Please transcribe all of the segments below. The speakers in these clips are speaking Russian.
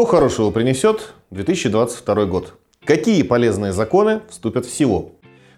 Что хорошего принесет 2022 год? Какие полезные законы вступят в силу?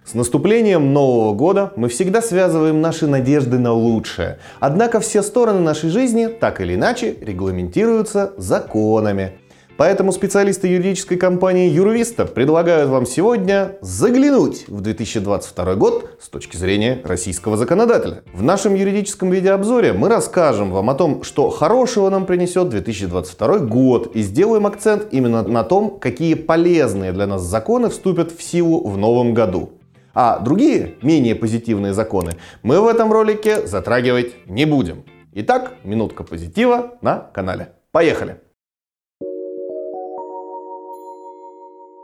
С наступлением Нового года мы всегда связываем наши надежды на лучшее. Однако все стороны нашей жизни так или иначе регламентируются законами. Поэтому специалисты юридической компании Юрвиста предлагают вам сегодня заглянуть в 2022 год с точки зрения российского законодателя. В нашем юридическом видеообзоре мы расскажем вам о том, что хорошего нам принесет 2022 год и сделаем акцент именно на том, какие полезные для нас законы вступят в силу в новом году. А другие, менее позитивные законы мы в этом ролике затрагивать не будем. Итак, минутка позитива на канале. Поехали!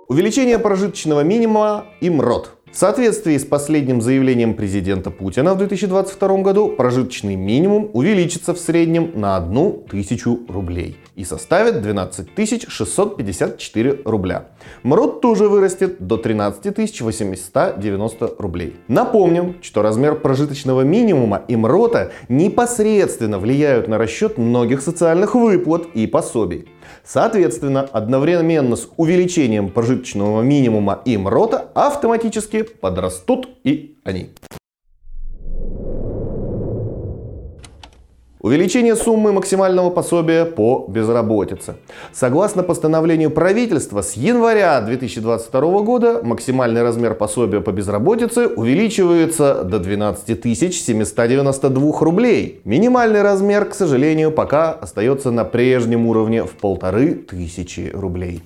Увеличение прожиточного минимума и МРОД. В соответствии с последним заявлением президента Путина в 2022 году прожиточный минимум увеличится в среднем на 1 тысячу рублей и составит 12 654 рубля. МРОД тоже вырастет до 13 890 рублей. Напомним, что размер прожиточного минимума и МРОТа непосредственно влияют на расчет многих социальных выплат и пособий. Соответственно, одновременно с увеличением прожиточного минимума и МРОТа автоматически подрастут и они. Увеличение суммы максимального пособия по безработице. Согласно постановлению правительства, с января 2022 года максимальный размер пособия по безработице увеличивается до 12 792 рублей. Минимальный размер, к сожалению, пока остается на прежнем уровне в полторы тысячи рублей.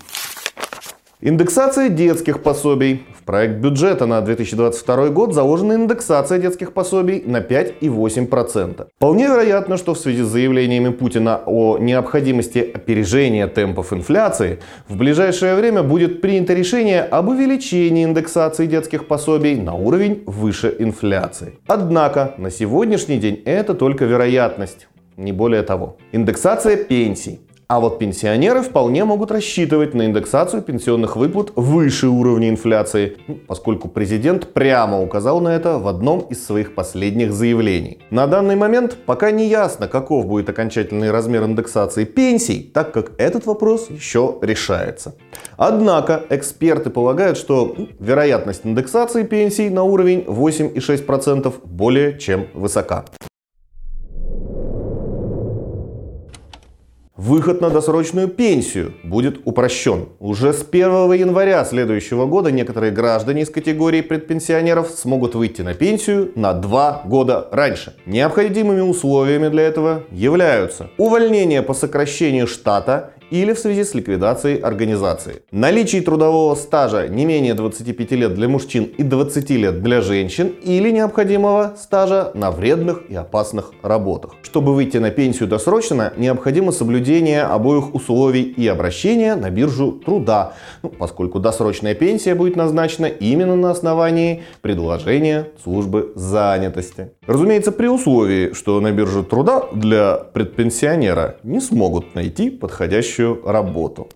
Индексация детских пособий. В проект бюджета на 2022 год заложена индексация детских пособий на 5,8%. Вполне вероятно, что в связи с заявлениями Путина о необходимости опережения темпов инфляции, в ближайшее время будет принято решение об увеличении индексации детских пособий на уровень выше инфляции. Однако на сегодняшний день это только вероятность, не более того. Индексация пенсий. А вот пенсионеры вполне могут рассчитывать на индексацию пенсионных выплат выше уровня инфляции, ну, поскольку президент прямо указал на это в одном из своих последних заявлений. На данный момент пока не ясно, каков будет окончательный размер индексации пенсий, так как этот вопрос еще решается. Однако эксперты полагают, что ну, вероятность индексации пенсий на уровень 8,6% более чем высока. Выход на досрочную пенсию будет упрощен. Уже с 1 января следующего года некоторые граждане из категории предпенсионеров смогут выйти на пенсию на 2 года раньше. Необходимыми условиями для этого являются увольнение по сокращению штата или в связи с ликвидацией организации. Наличие трудового стажа не менее 25 лет для мужчин и 20 лет для женщин или необходимого стажа на вредных и опасных работах. Чтобы выйти на пенсию досрочно, необходимо соблюдение обоих условий и обращения на биржу труда, ну, поскольку досрочная пенсия будет назначена именно на основании предложения службы занятости. Разумеется, при условии, что на бирже труда для предпенсионера не смогут найти подходящую следующую работу.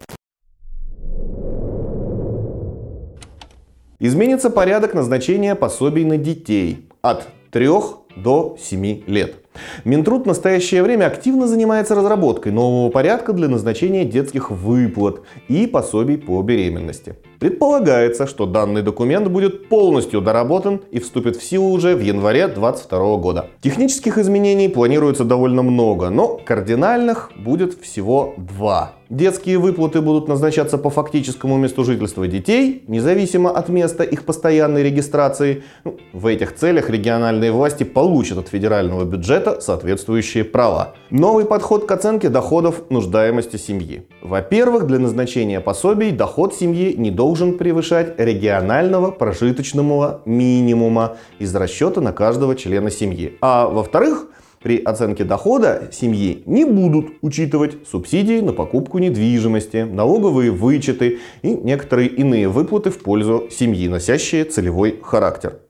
Изменится порядок назначения пособий на детей от 3 до 7 лет. Минтруд в настоящее время активно занимается разработкой нового порядка для назначения детских выплат и пособий по беременности. Предполагается, что данный документ будет полностью доработан и вступит в силу уже в январе 2022 года. Технических изменений планируется довольно много, но кардинальных будет всего два. Детские выплаты будут назначаться по фактическому месту жительства детей, независимо от места их постоянной регистрации. Ну, в этих целях региональные власти получат от федерального бюджета соответствующие права. Новый подход к оценке доходов нуждаемости семьи. Во-первых, для назначения пособий доход семьи не должен превышать регионального прожиточного минимума из расчета на каждого члена семьи. А во-вторых, при оценке дохода семьи не будут учитывать субсидии на покупку недвижимости, налоговые вычеты и некоторые иные выплаты в пользу семьи, носящие целевой характер.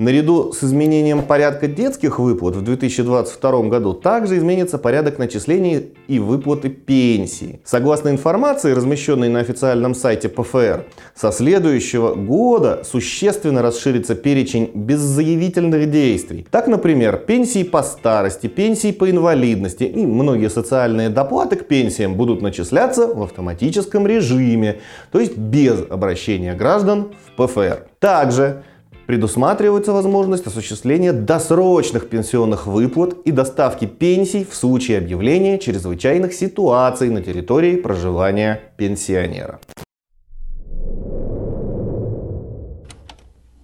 Наряду с изменением порядка детских выплат в 2022 году также изменится порядок начисления и выплаты пенсий. Согласно информации, размещенной на официальном сайте ПФР, со следующего года существенно расширится перечень беззаявительных действий. Так, например, пенсии по старости, пенсии по инвалидности и многие социальные доплаты к пенсиям будут начисляться в автоматическом режиме, то есть без обращения граждан в ПФР. Также Предусматривается возможность осуществления досрочных пенсионных выплат и доставки пенсий в случае объявления чрезвычайных ситуаций на территории проживания пенсионера.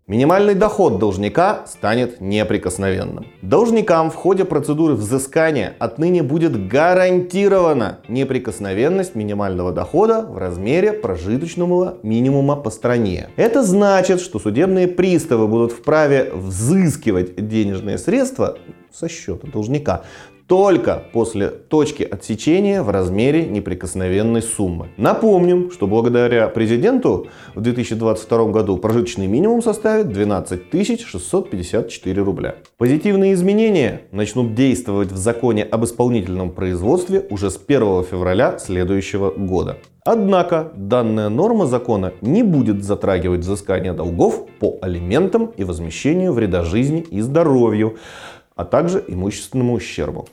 Минимальный доход должника станет неприкосновенным. Должникам в ходе процедуры взыскания отныне будет гарантирована неприкосновенность минимального дохода в размере прожиточного минимума по стране. Это значит, что судебные приставы будут вправе взыскивать денежные средства со счета должника только после точки отсечения в размере неприкосновенной суммы. Напомним, что благодаря президенту в 2022 году прожиточный минимум составит 12 654 рубля. Позитивные изменения начнут действовать в законе об исполнительном производстве уже с 1 февраля следующего года. Однако данная норма закона не будет затрагивать взыскание долгов по алиментам и возмещению вреда жизни и здоровью, а также имущественному ущербу.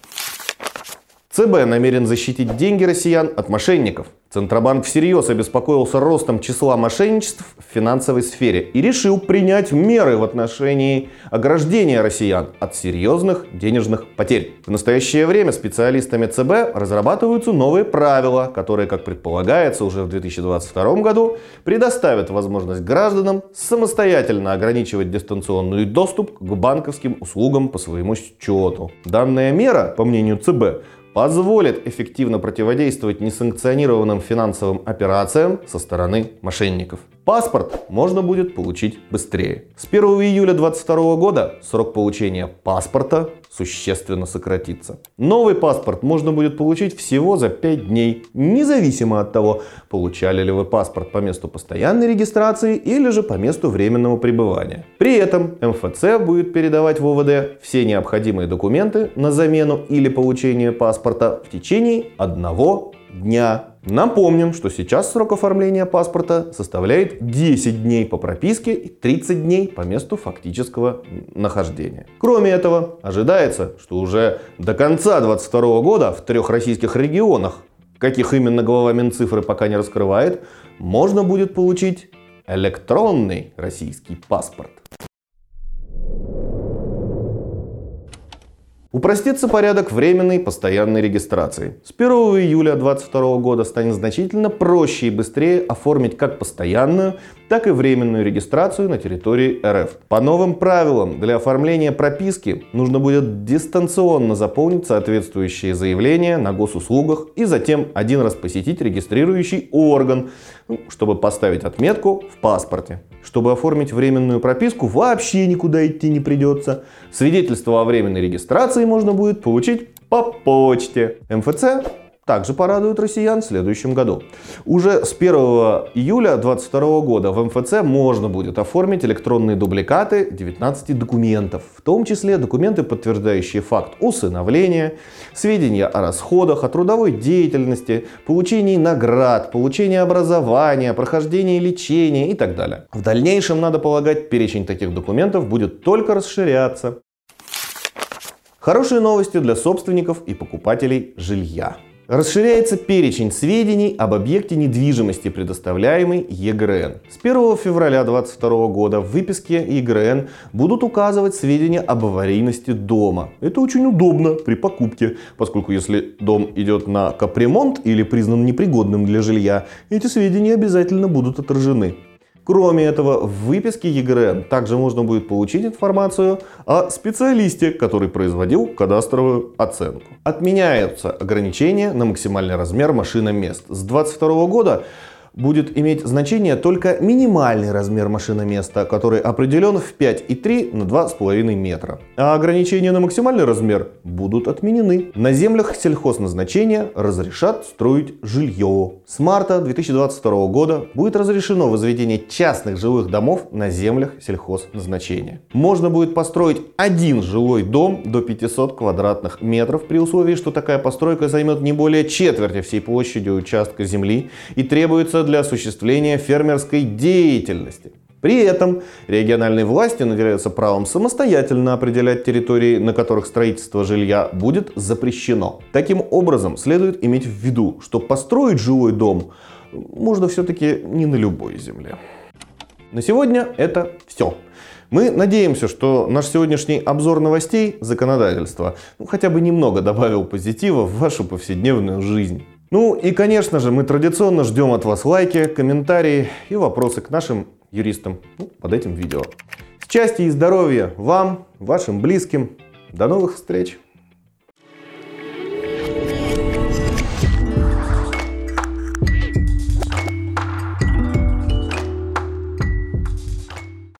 ЦБ намерен защитить деньги россиян от мошенников. Центробанк всерьез обеспокоился ростом числа мошенничеств в финансовой сфере и решил принять меры в отношении ограждения россиян от серьезных денежных потерь. В настоящее время специалистами ЦБ разрабатываются новые правила, которые, как предполагается, уже в 2022 году предоставят возможность гражданам самостоятельно ограничивать дистанционный доступ к банковским услугам по своему счету. Данная мера, по мнению ЦБ, позволит эффективно противодействовать несанкционированным финансовым операциям со стороны мошенников. Паспорт можно будет получить быстрее. С 1 июля 2022 года срок получения паспорта существенно сократится. Новый паспорт можно будет получить всего за 5 дней, независимо от того, получали ли вы паспорт по месту постоянной регистрации или же по месту временного пребывания. При этом МФЦ будет передавать в ОВД все необходимые документы на замену или получение паспорта в течение одного дня. Напомним, что сейчас срок оформления паспорта составляет 10 дней по прописке и 30 дней по месту фактического нахождения. Кроме этого, ожидается, что уже до конца 2022 года в трех российских регионах, каких именно глава Минцифры пока не раскрывает, можно будет получить электронный российский паспорт. Упростится порядок временной постоянной регистрации. С 1 июля 2022 года станет значительно проще и быстрее оформить как постоянную, так и временную регистрацию на территории РФ. По новым правилам для оформления прописки нужно будет дистанционно заполнить соответствующие заявления на госуслугах и затем один раз посетить регистрирующий орган, ну, чтобы поставить отметку в паспорте. Чтобы оформить временную прописку, вообще никуда идти не придется. Свидетельство о временной регистрации можно будет получить по почте. МФЦ также порадует россиян в следующем году. Уже с 1 июля 2022 года в МФЦ можно будет оформить электронные дубликаты 19 документов, в том числе документы, подтверждающие факт усыновления, сведения о расходах, о трудовой деятельности, получении наград, получении образования, прохождении лечения и так далее. В дальнейшем, надо полагать, перечень таких документов будет только расширяться. Хорошие новости для собственников и покупателей жилья. Расширяется перечень сведений об объекте недвижимости, предоставляемый ЕГРН. С 1 февраля 2022 года в выписке ЕГРН будут указывать сведения об аварийности дома. Это очень удобно при покупке, поскольку если дом идет на капремонт или признан непригодным для жилья, эти сведения обязательно будут отражены. Кроме этого, в выписке ЕГРН также можно будет получить информацию о специалисте, который производил кадастровую оценку. Отменяются ограничения на максимальный размер машиномест. С 2022 года будет иметь значение только минимальный размер машиноместа, который определен в 5,3 на 2,5 метра. А ограничения на максимальный размер будут отменены. На землях сельхозназначения разрешат строить жилье. С марта 2022 года будет разрешено возведение частных жилых домов на землях сельхозназначения. Можно будет построить один жилой дом до 500 квадратных метров при условии, что такая постройка займет не более четверти всей площади участка земли и требуется для осуществления фермерской деятельности. При этом региональные власти наделяются правом самостоятельно определять территории, на которых строительство жилья будет запрещено. Таким образом, следует иметь в виду, что построить жилой дом можно все-таки не на любой земле. На сегодня это все. Мы надеемся, что наш сегодняшний обзор новостей законодательства ну, хотя бы немного добавил позитива в вашу повседневную жизнь. Ну и, конечно же, мы традиционно ждем от вас лайки, комментарии и вопросы к нашим юристам ну, под этим видео. Счастья и здоровья вам, вашим близким. До новых встреч!